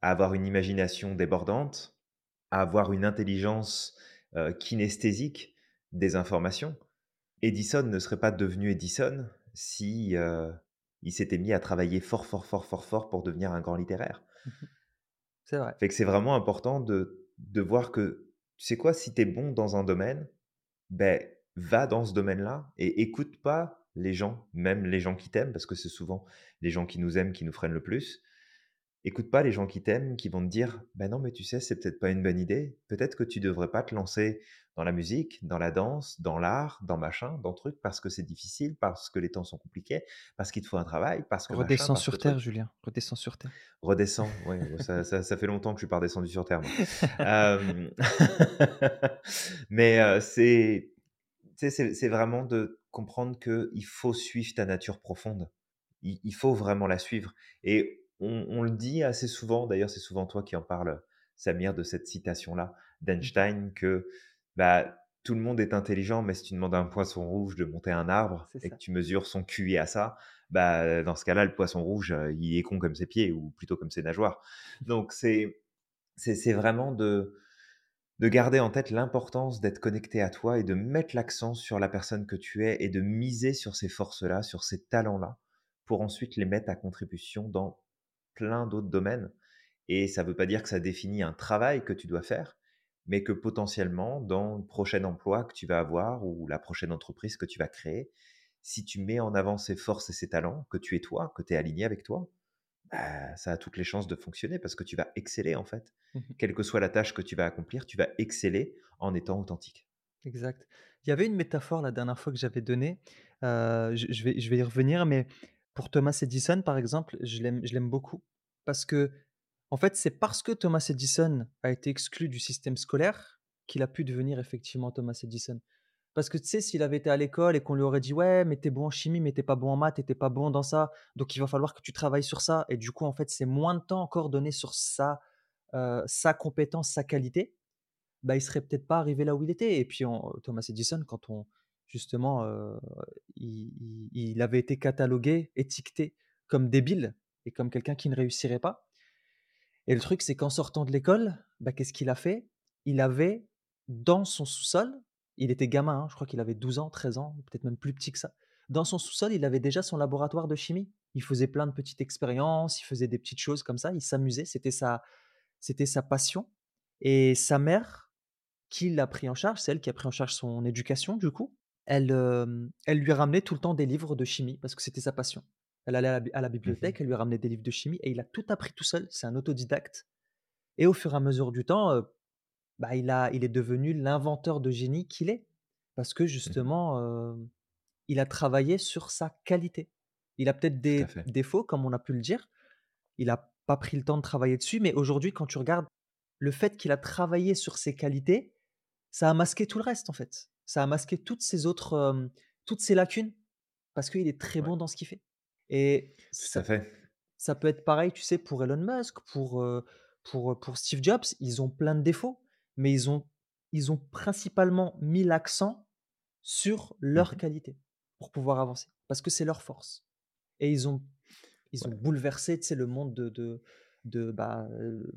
à avoir une imagination débordante, à avoir une intelligence, heu, kinesthésique des informations. Edison ne serait pas devenu Edison si, heu, il s'était mis à travailler fort, fort, fort, fort, fort pour devenir un grand littéraire. Mmh C'est vrai. Fait que c'est vraiment important de de voir que, tu sais quoi? Si tu es bon dans un domaine, beh, va dans ce domaine-là et écoute pas les gens, même les gens qui t'aiment, parce que c'est souvent les gens qui nous aiment qui nous freinent le plus. Écoute pas les gens qui t'aiment, qui vont te dire: «Bah, non, mais tu sais, c'est peut-être pas une bonne idée. Peut-être que tu devrais pas te lancer dans la musique, dans la danse, dans l'art, dans machin, dans truc, parce que c'est difficile, parce que les temps sont compliqués, parce qu'il te faut un travail, parce que machin, Redescends que sur terre, truc». Julien, redescends sur terre. Redescends, ouais, ça ça ça fait longtemps que je suis pas redescendu sur terre moi. Mais c'est c'est vraiment de comprendre qu'il faut suivre ta nature profonde. Il il faut vraiment la suivre et on on le dit assez souvent, d'ailleurs, c'est souvent toi qui en parles, Samir, de cette citation-là Mmh mh. d'Einstein que, bah, tout le monde est intelligent, mais si tu demandes à un poisson rouge de monter un arbre et que tu mesures son QI à ça, bah, dans ce cas-là, le poisson rouge, heu, il est con comme ses pieds ou plutôt comme ses nageoires. Donc c'est vraiment de de garder en tête l'importance d'être connecté à toi et de mettre l'accent sur la personne que tu es et de miser sur ces forces-là, sur ces talents-là, pour ensuite les mettre à contribution dans plein d'autres domaines. Et ça ne veut pas dire que ça définit un travail que tu dois faire, mais que potentiellement, dans le prochain emploi que tu vas avoir ou la prochaine entreprise que tu vas créer, si tu mets en avant ces forces et ces talents, que tu es toi, que tu es aligné avec toi, bah, ça a toutes les chances de fonctionner parce que tu vas exceller en fait. Mmh mh. Quelle que soit la tâche que tu vas accomplir, tu vas exceller en étant authentique. Exact. Il y avait une métaphore la dernière fois que j'avais donnée, heu, je je vais je vais y revenir, mais pour Thomas Edison, par exemple, je l'aime beaucoup parce que en fait, c'est parce que Thomas Edison a été exclu du système scolaire qu'il a pu devenir effectivement Thomas Edison. Parce que tu sais, s'il avait été à l'école et qu'on lui aurait dit: «Ouais, mais tu es bon en chimie, mais tu es pas bon en maths et tu es pas bon dans ça, donc il va falloir que tu travailles sur ça» et du coup, en fait, c'est moins de temps encore donné sur sa, heu, sa compétence, sa qualité, bah, il serait peut-être pas arrivé là où il était et puis on Thomas Edison, quand on justement, il il il avait été catalogué, étiqueté comme débile comme quelqu'un qui ne réussirait pas et le truc, c'est qu'en sortant de l'école, bah, qu'est-ce qu'il a fait? Il avait dans son sous-sol, il était gamin, hein, je crois qu'il avait 12 ans, 13 ans, peut-être même plus petit que ça. Dans son sous-sol, il avait déjà son laboratoire de chimie. Il faisait plein de petites expériences, il faisait des petites choses comme ça, il s'amusait, c'était sa c'était sa passion et sa mère, qui l'a pris en charge, c'est elle qui a pris en charge son éducation du coup. Elle, elle lui ramenait tout le temps des livres de chimie parce que c'était sa passion. Elle allait à la bi à la Mmh bibliothèque, elle lui ramenait des livres de chimie et il a tout appris tout seul, c'est un autodidacte et au fur et à mesure du temps, heu, bah, il a il est devenu l'inventeur de génie qu'il est. Parce que Mmh justement, hem, il a travaillé sur sa qualité. Il a peut-être des défauts, comme on a pu le dire. Il a pas pris le temps de travailler dessus, mais aujourd'hui, quand tu regardes le fait qu'il a travaillé sur ses qualités, ça a masqué tout le reste, en fait. Ça a masqué toutes ses autres, hem, toutes ses lacunes, parce qu'il est très Ouais, bon dans ce qu'il fait et tout ça à fait. ça peut être pareil, tu sais, pour Elon Musk, pour, pour, pour Steve Jobs. Ils ont plein de défauts, mais ils ont ils ont principalement mis l'accent sur Mmh qualités pour pouvoir avancer, parce que c'est leur force et ils ont ils ont Ouais. bouleversé, tu sais, le monde de de de, bah,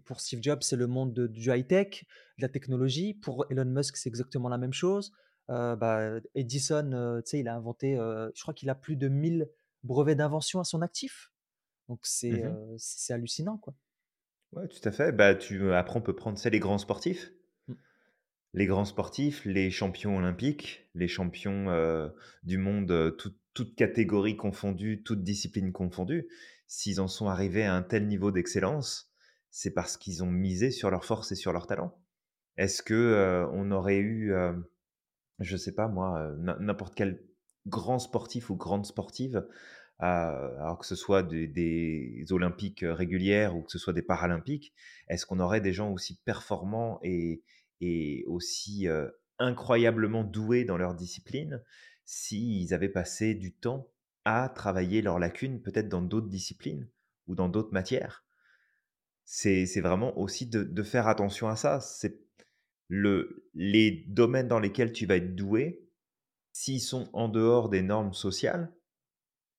pour Steve Jobs, c'est le monde de du high-tech, de la technologie. Pour Elon Musk, c'est exactement la même chose. Bah, Edison, tu sais, il a inventé, je crois qu'il a plus de 1000 brevets d'invention à son actif. Donc c'est, Mmh heu, c'est hallucinant, quoi. Ouais, tout à fait. Bah, tu après on peut prendre, sais, les grands sportifs. Mmh, Les grands sportifs, les champions olympiques, les champions, heu, du monde, heu, toutes catégories confondues, toutes disciplines confondues, s'ils en sont arrivés à un tel niveau d'excellence, c'est parce qu'ils ont misé sur leurs forces et sur leurs talents. Est-ce que, on aurait eu, hem, je sais pas moi, n'importe quel grand sportif ou grande sportive, heu, alors que ce soit des olympiques, heu, régulières ou que ce soit des paralympiques, est-ce qu'on aurait des gens aussi performants et et aussi, heu, incroyablement doués dans leur discipline, s'ils avaient passé du temps à travailler leurs lacunes, peut-être dans d'autres disciplines ou dans d'autres matières? C'est c'est vraiment aussi de de faire attention à ça. C'est le les domaines dans lesquels tu vas être doué, s'ils sont en dehors des normes sociales,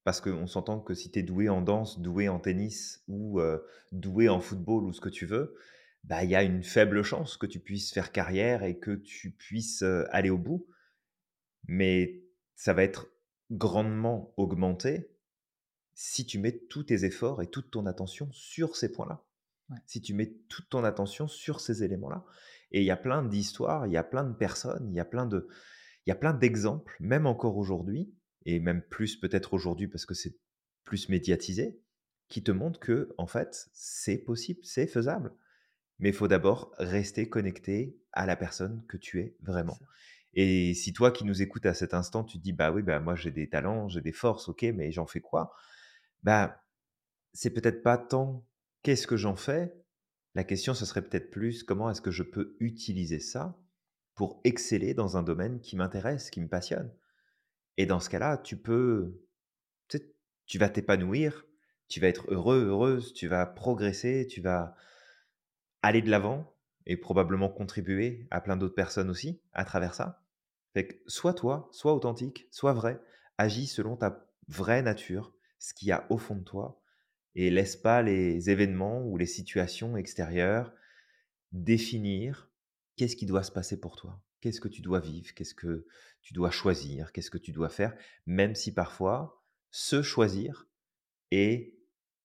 parce qu'on s'entend que si tu es doué en danse, doué en tennis ou, doué en football ou ce que tu veux, bah, il y a une faible chance que tu puisses faire carrière et que tu puisses, aller au bout. Mais ça va être grandement augmenté si tu mets tous tes efforts et toute ton attention sur ces points-là. ouais, Si tu mets toute ton attention sur ces éléments-là. Et il y a plein d'histoires, il y a plein de personnes, il y a plein de il y a plein d'exemples, même encore aujourd'hui, et même plus peut-être aujourd'hui parce que c'est plus médiatisé, qui te montrent que en fait, c'est possible, c'est faisable. Mais il faut d'abord rester connecté à la personne que tu es vraiment. Et si toi qui nous écoutes à cet instant, tu te dis: «Bah oui, bah moi j'ai des talents, j'ai des forces, OK, mais j'en fais quoi?» bah, c'est peut-être pas tant: «Qu'est-ce que j'en fais?» la question, ce serait peut-être plus: «Comment est-ce que je peux utiliser ça pour exceller dans un domaine qui m'intéresse, qui me passionne?» et dans ce cas-là, tu peux tu vas t'épanouir, tu vas être heureux, heureuse, tu vas progresser, tu vas aller de l'avant et probablement contribuer à plein d'autres personnes aussi à travers ça. Fait que sois toi, sois authentique, sois vrai, agis selon ta vraie nature, ce qu'il y a au fond de toi et laisse pas les événements ou les situations extérieures définir qu'est-ce qui doit se passer pour toi? Qu'est-ce que tu dois vivre, qu'est-ce que tu dois choisir, qu'est-ce que tu dois faire, même si parfois se choisir est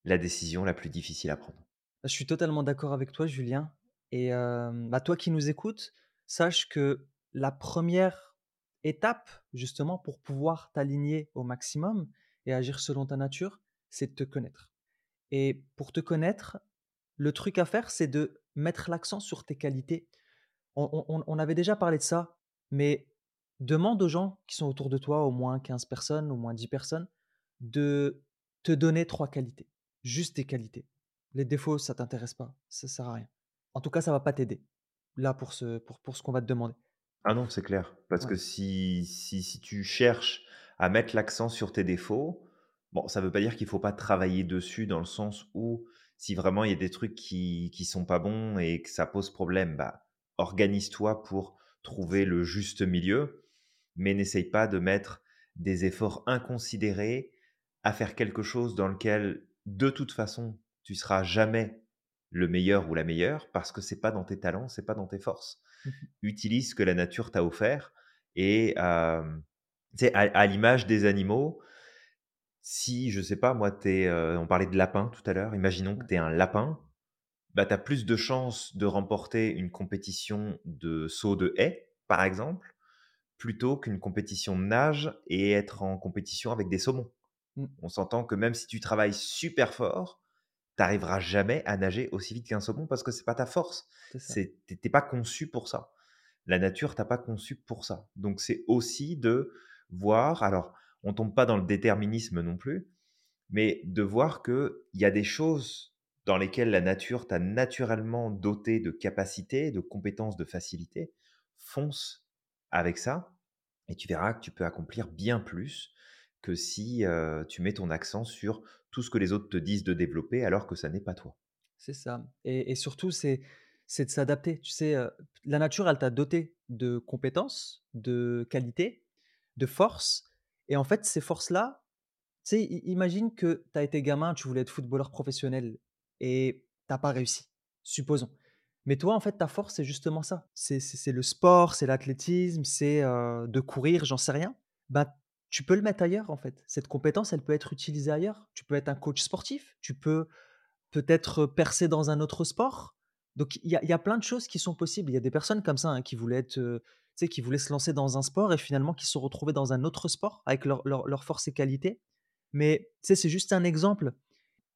la décision la plus difficile à prendre. Je suis totalement d'accord avec toi, Julien et bah, toi qui nous écoutes, sache que la première étape, justement, pour pouvoir t'aligner au maximum et agir selon ta nature, c'est de te connaître Et pour te connaître, le truc à faire, c'est de mettre l'accent sur tes qualités. On on on avait déjà parlé de ça, mais demande aux gens qui sont autour de toi, au moins 15 personnes, au moins 10 personnes, de te donner 3 qualités, juste tes qualités. Les défauts, ça t'intéresse pas, ça sert à rien. En tout cas, ça va pas t'aider, là, pour ce pour pour ce qu'on va te demander. Ah non, c'est clair. Parce que si si si tu cherches à mettre l'accent sur tes défauts, bon, ça veut pas dire qu'il faut pas travailler dessus dans le sens où si vraiment il y a des trucs qui qui sont pas bons et que ça pose problème, bah, organise-toi pour trouver le juste milieu, mais n'essaye pas de mettre des efforts inconsidérés à faire quelque chose dans lequel, de toute façon, tu seras jamais le meilleur ou la meilleure parce que c'est pas dans tes talents, c'est pas dans tes forces. Mmh utilise ce que la nature t'a offert et sais, à à l'image des animaux, si, je sais pas moi, es, on parlait de lapin tout à l'heure, imaginons que tu es un lapin, bah, tu as plus de chances de remporter une compétition de saut de haie, par exemple, plutôt qu'une compétition de nage et être en compétition avec des saumons. Mmh. On s'entend que même si tu travailles super fort, tu arriveras jamais à nager aussi vite qu'un saumon parce que c'est pas ta force. Tu es pas conçu pour ça. La nature t'a pas conçu pour ça. Donc c'est aussi de voir alors on tombe pas dans le déterminisme non plus, mais de voir qu'il y a des choses dans lesquelles la nature t'a naturellement doté de capacités, de compétences, de facilités. Fonce avec ça et tu verras que tu peux accomplir bien plus que si, tu mets ton accent sur tout ce que les autres te disent de développer alors que ça n'est pas toi. C'est ça et surtout, c'est c'est de s'adapter. Tu sais, la nature, elle t'a doté de compétences, de qualités, de forces et en fait, ces forces-là, tu sais, imagine que tu as été gamin, tu voulais être footballeur professionnel et tu pas réussi, supposons. Mais toi, en fait, ta force, c'est justement ça. C'est le sport, c'est l'athlétisme, c'est, de courir, j'en sais rien. Bah, tu peux le mettre ailleurs, en fait. Cette compétence, elle peut être utilisée ailleurs. Tu peux être un coach sportif, tu peux Peut-être, percer dans un autre sport? Donc il y a y a plein de choses qui sont possibles. Il y a des personnes comme ça, hein, qui voulaient être, qui voulaient se lancer dans un sport et finalement qui se sont retrouvés dans un autre sport avec leurs leurs forces et qualités. Mais c'est juste un exemple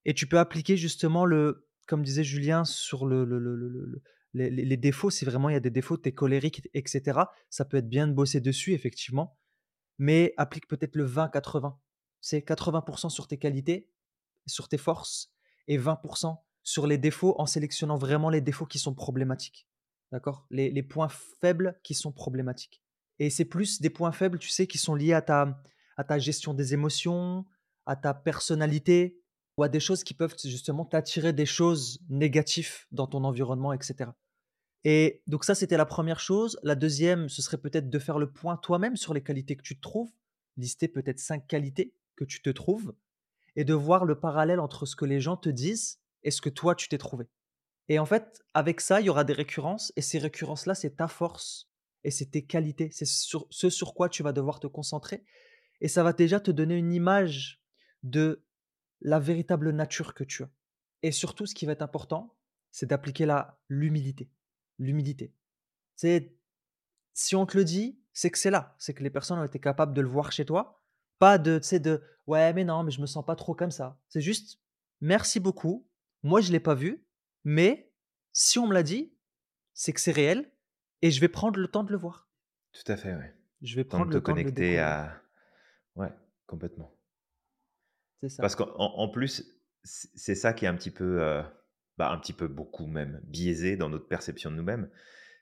et tu peux appliquer justement le comme disait Julien sur le le le le le le les défauts, si vraiment il y a des défauts, tu es colérique et cetera, ça peut être bien de bosser dessus effectivement, mais applique peut-être le 20-80. C'est 80% sur tes qualités, sur tes forces et 20% sur les défauts en sélectionnant vraiment les défauts qui sont problématiques. D'accord? Les les points faibles qui sont problématiques et c'est plus des points faibles, tu sais, qui sont liés à ta à ta gestion des émotions, à ta personnalité des choses qui peuvent justement t'attirer des choses négatives dans ton environnement et cetera. Et donc ça, c'était la première chose. La deuxième, ce serait peut-être de faire le point toi-même sur les qualités que tu te trouves, lister peut-être 5 qualités que tu te trouves et de voir le parallèle entre ce que les gens te disent et ce que toi tu t'es trouvé. Et en fait, avec ça, il y aura des récurrences et ces récurrences-là, c'est ta force et c'est tes qualités, c'est sur ce sur quoi tu vas devoir te concentrer et ça va déjà te donner une image de la véritable nature que tu as. Et surtout, ce qui va être important, c'est d'appliquer l'humilité. L'humilité. C'est si on te le dit, c'est que c'est là, c'est que les personnes ont été capables de le voir chez toi. Pas de, tu sais, de ouais, mais non, mais je me sens pas trop comme ça. C'est juste merci beaucoup. Moi, je l'ai pas vu, mais si on me l'a dit, c'est que c'est réel et je vais prendre le temps de le voir. Tout à fait, ouais. Je vais prendre te le temps de le connecter à ouais, complètement. Ça. Parce qu'en en en plus, c'est ça qui est un petit peu, heu, bah, un petit peu beaucoup même, biaisé dans notre perception de nous-mêmes.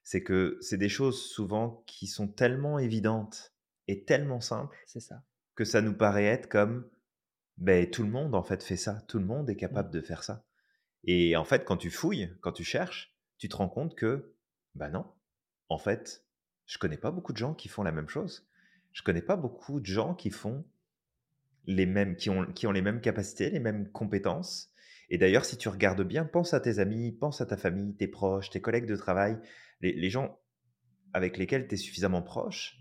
C'est que c'est des choses souvent qui sont tellement évidentes et tellement simples ça. que ça nous paraît être comme, beh, tout le monde en fait fait ça, tout le monde est Mmh. capable de faire ça. Et en fait, quand tu fouilles, quand tu cherches, tu te rends compte que, bah, non, en fait, je connais pas beaucoup de gens qui font la même chose. Je connais pas beaucoup de gens qui font les mêmes qui ont qui ont les mêmes capacités, les mêmes compétences et d'ailleurs, si tu regardes bien, pense à tes amis, pense à ta famille, tes proches, tes collègues de travail, les les gens avec lesquels tu es suffisamment proche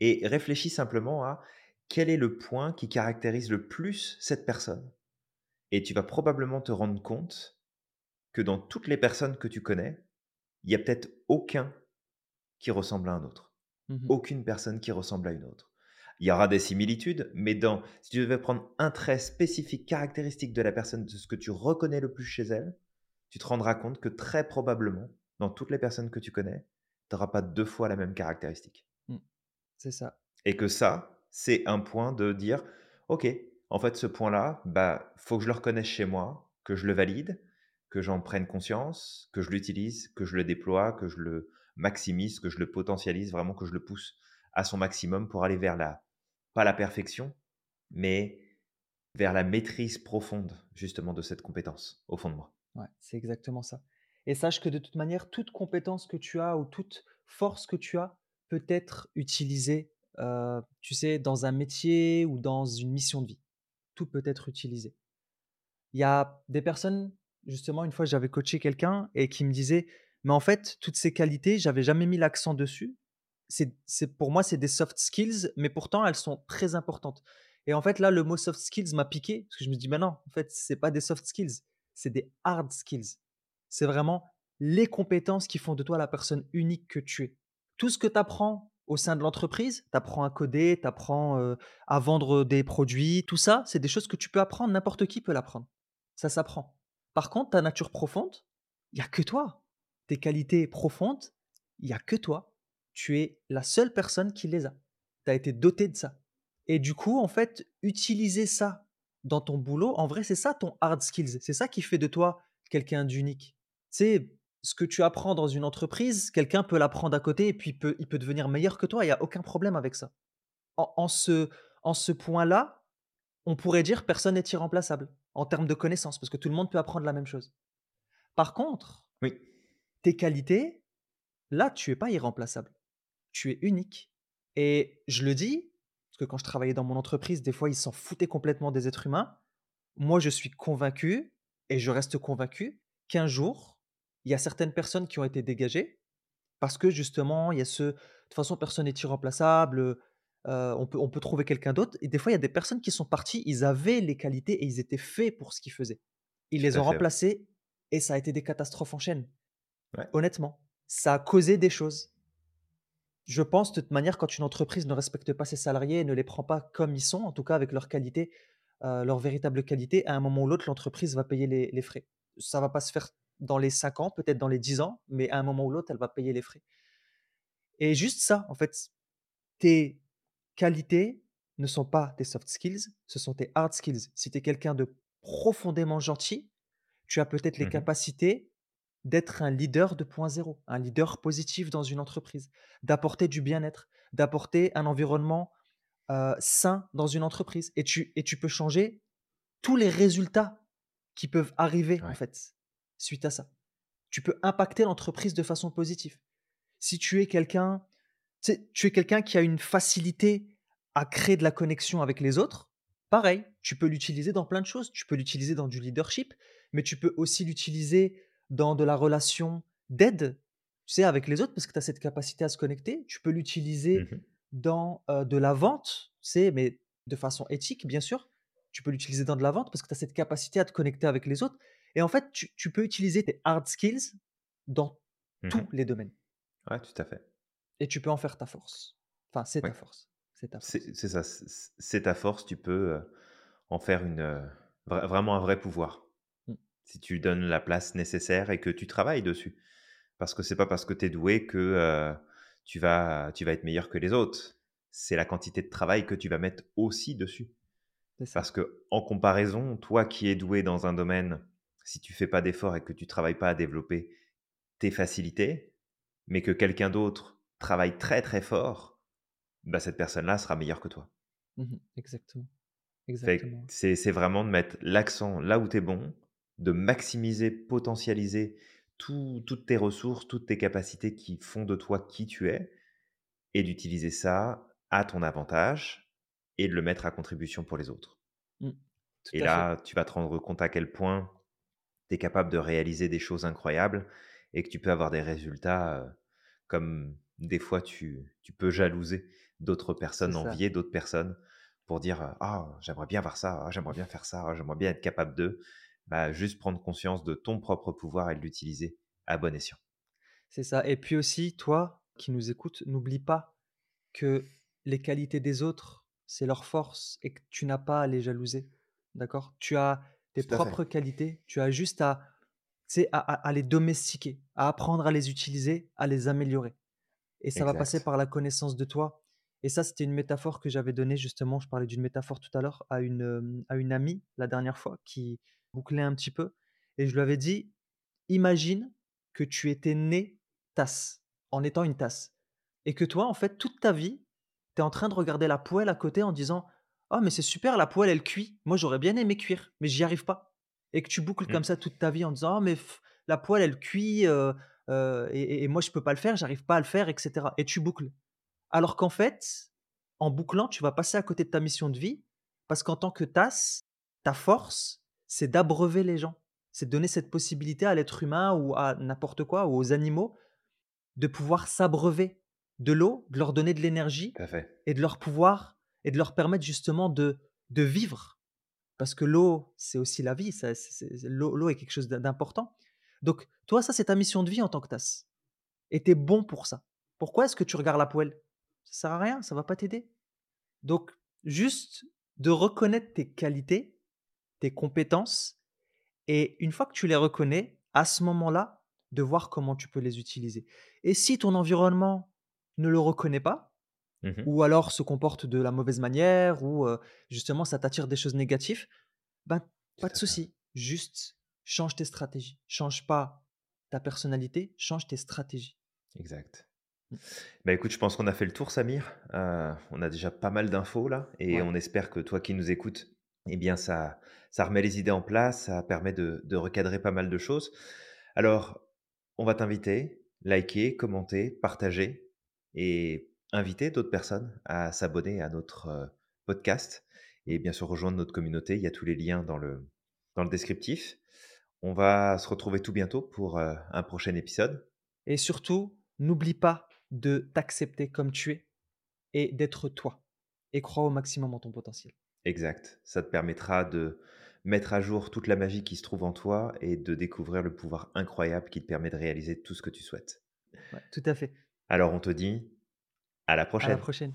et réfléchis simplement à quel est le point qui caractérise le plus cette personne et tu vas probablement te rendre compte que dans toutes les personnes que tu connais, il y a peut-être aucun qui ressemble à un autre. Mmh Aucune personne qui ressemble à une autre. Il y aura des similitudes, mais dans si tu devais prendre un trait spécifique, caractéristique de la personne, de ce que tu reconnais le plus chez elle, tu te rendras compte que très probablement, dans toutes les personnes que tu connais, tu n'auras pas deux fois la même caractéristique. Mmh. C'est ça. Et que ça, c'est un point de dire, OK, en fait, ce point-là, bah, faut que je le reconnaisse chez moi, que je le valide, que j'en prenne conscience, que je l'utilise, que je le déploie, que je le maximise, que je le potentialise, vraiment que je le pousse à son maximum pour aller vers la, pas la perfection, mais vers la maîtrise profonde justement de cette compétence au fond de moi. Ouais, c'est exactement ça. Et sache que de toute manière, toute compétence que tu as ou toute force que tu as peut être utilisée, euh, tu sais, dans un métier ou dans une mission de vie. Tout peut être utilisé. Il y a des personnes, justement, une fois j'avais coaché quelqu'un et qui me disait, mais en fait, toutes ces qualités, j'avais jamais mis l'accent dessus. C'est, pour moi, c'est des soft skills, mais pourtant, elles sont très importantes. Et en fait, là, le mot soft skills m'a piqué, parce que je me dis, mais non, en fait, c'est pas des soft skills, c'est des hard skills. C'est vraiment les compétences qui font de toi la personne unique que tu es. Tout ce que tu apprends au sein de l'entreprise, tu apprends à coder, tu apprends euh, à vendre des produits, tout ça, c'est des choses que tu peux apprendre, n'importe qui peut l'apprendre. Ça s'apprend. Par contre, ta nature profonde, il n'y a que toi. Tes qualités profondes, il n'y a que toi. Tu es la seule personne qui les a. Tu as été doté de ça. Et du coup, en fait, utiliser ça dans ton boulot, en vrai, c'est ça ton hard skills. C'est ça qui fait de toi quelqu'un d'unique. C'est ce que tu apprends dans une entreprise, quelqu'un peut l'apprendre à côté et puis il peut, il peut devenir meilleur que toi. Il n'y a aucun problème avec ça. En, ce, en ce point-là, on pourrait dire personne n'est irremplaçable en termes de connaissances parce que tout le monde peut apprendre la même chose. Par contre, oui. tes qualités, là, tu es pas irremplaçable. Tu es unique. Et je le dis, parce que quand je travaillais dans mon entreprise, des fois, ils s'en foutaient complètement des êtres humains. Moi, je suis convaincu, et je reste convaincu, qu'un jour, il y a certaines personnes qui ont été dégagées parce que justement, il y a ce. De toute façon, personne n'est irremplaçable. Euh, on, peut, on peut trouver quelqu'un d'autre. Et des fois, il y a des personnes qui sont parties, ils avaient les qualités et ils étaient faits pour ce qu'ils faisaient. Ils les ont remplacés et ça a été des catastrophes en chaîne. Honnêtement, ça a causé des choses. Je pense de toute manière, quand une entreprise ne respecte pas ses salariés et ne les prend pas comme ils sont, en tout cas avec leur qualité, euh, leur véritable qualité, à un moment ou l'autre, l'entreprise va payer les, les frais. Ça va pas se faire dans les 5 ans, peut-être dans les 10 ans, mais à un moment ou l'autre, elle va payer les frais. Et juste ça, en fait, tes qualités ne sont pas tes soft skills, ce sont tes hard skills. Si tu es quelqu'un de profondément gentil, tu as peut-être les mmh capacités d'être un leader de point zéro, un leader positif dans une entreprise, d'apporter du bien-être, d'apporter un environnement sain dans une entreprise. Et tu, et tu peux changer tous les résultats qui peuvent arriver, en fait, suite à ça. Tu peux impacter l'entreprise de façon positive. Si tu es quelqu'un, tu es quelqu'un qui a une facilité à créer de la connexion avec les autres, pareil, tu peux l'utiliser dans plein de choses. Tu peux l'utiliser dans du leadership, mais tu peux aussi l'utiliser dans de la relation d'aide, tu sais, avec les autres, parce que tu as cette capacité à se connecter. Tu peux l'utiliser mmh dans de la vente, tu sais, mais de façon éthique, bien sûr. Tu peux l'utiliser dans de la vente parce que tu as cette capacité à te connecter avec les autres. Et en fait, tu, peux utiliser tes hard skills dans mmh tous les domaines. Ouais, tout à fait. Et tu peux en faire ta force. Enfin, c'est ta force. C'est ça, c'est ta force. Tu peux en faire une, vraiment un vrai pouvoir. Si tu donnes la place nécessaire et que tu travailles dessus. Parce que c'est pas parce que tu es doué que tu, vas, tu vas être meilleur que les autres. C'est la quantité de travail que tu vas mettre aussi dessus. Parce que en comparaison, toi qui es doué dans un domaine si tu fais pas d'efforts et que tu travailles pas à développer tes facilités, mais que quelqu'un d'autre travaille très très fort, bah cette personne-là sera meilleure que toi. Mmh exactement. C'est vraiment de mettre l'accent là où tu es bon, de maximiser, potentialiser toutes tes ressources, toutes tes capacités qui font de toi qui tu es, et d'utiliser ça à ton avantage et de le mettre à contribution pour les autres. Mmh. et là, tu vas te rendre compte à quel point tu es capable de réaliser des choses incroyables et que tu peux avoir des résultats comme des fois tu, peux jalouser d'autres personnes, envier d'autres personnes pour dire Ah, j'aimerais bien voir ça, ah, j'aimerais bien faire ça, ah, j'aimerais bien être capable de. Bah, juste prendre conscience de ton propre pouvoir et de l'utiliser à bon escient. C'est ça. Et puis aussi, toi qui nous écoutes, n'oublie pas que les qualités des autres c'est leur force et que tu n'as pas à les jalouser, d'accord? Tu as tes fait. propres qualités, tu as juste à, à les domestiquer, à apprendre à les utiliser, à les améliorer et ça va passer par la connaissance de toi et ça, c'était une métaphore que j'avais donnée justement, je parlais d'une métaphore tout à l'heure à une, à une amie la dernière fois qui bouclait un petit peu et je lui avais dit: «Imagine que tu étais né tasse, en étant une tasse et que toi, en fait, toute ta vie, tu es en train de regarder la poêle à côté en disant: «Ah mais c'est super la poêle elle cuit, moi j'aurais bien aimé cuire, mais j'y arrive pas» et que tu boucles comme Mmh. ça toute ta vie en disant: «Ah mais la poêle elle cuit, heu heu et et moi je peux pas le faire, j'arrive pas à le faire» et cetera et tu boucles. Alors qu'en fait, en bouclant, tu vas passer à côté de ta mission de vie parce qu'en tant que tasse, ta force, c'est d'abreuver les gens. C'est de donner cette possibilité à l'être humain ou à n'importe quoi, ou aux animaux, de pouvoir s'abreuver de l'eau, de leur donner de l'énergie et de leur pouvoir et de leur permettre justement de de vivre. Parce que l'eau, c'est aussi la vie, l'eau est quelque chose d'im d'important. Donc toi, ça, c'est ta mission de vie en tant que tasse et tu es bon pour ça. Pourquoi est-ce que tu regardes la poêle? Ça sert à rien, ça va pas t'aider. Donc juste de reconnaître tes qualités, tes compétences et une fois que tu les reconnais, à ce moment-là, de voir comment tu peux les utiliser et si ton environnement ne le reconnaît pas Mmh mh. ou alors se comporte de la mauvaise manière ou justement ça t'attire des choses négatives, ben, pas de souci, juste change tes stratégies. Change pas ta personnalité, change tes stratégies. Exact. Mmh. Bah, écoute, je pense qu'on a fait le tour Samir. Heu, on a déjà pas mal d'infos là et Ouais. on espère que toi qui nous écoutes, eh bien ça ça remet les idées en place, ça permet de recadrer pas mal de choses. Alors, on va t'inviter, liker, commenter, partager et inviter d'autres personnes à s'abonner à notre, heu, podcast et bien sûr rejoindre notre communauté. Il y a tous les liens dans le dans le descriptif. On va se retrouver tout bientôt pour, heu, un prochain épisode. Et surtout, n'oublie pas de t'accepter comme tu es et d'être toi et crois au maximum en ton potentiel. Exact. Ça te permettra de mettre à jour toute la magie qui se trouve en toi et de découvrir le pouvoir incroyable qui te permet de réaliser tout ce que tu souhaites. Ouais, tout à fait. Alors on te dit à la À la prochaine. prochaine.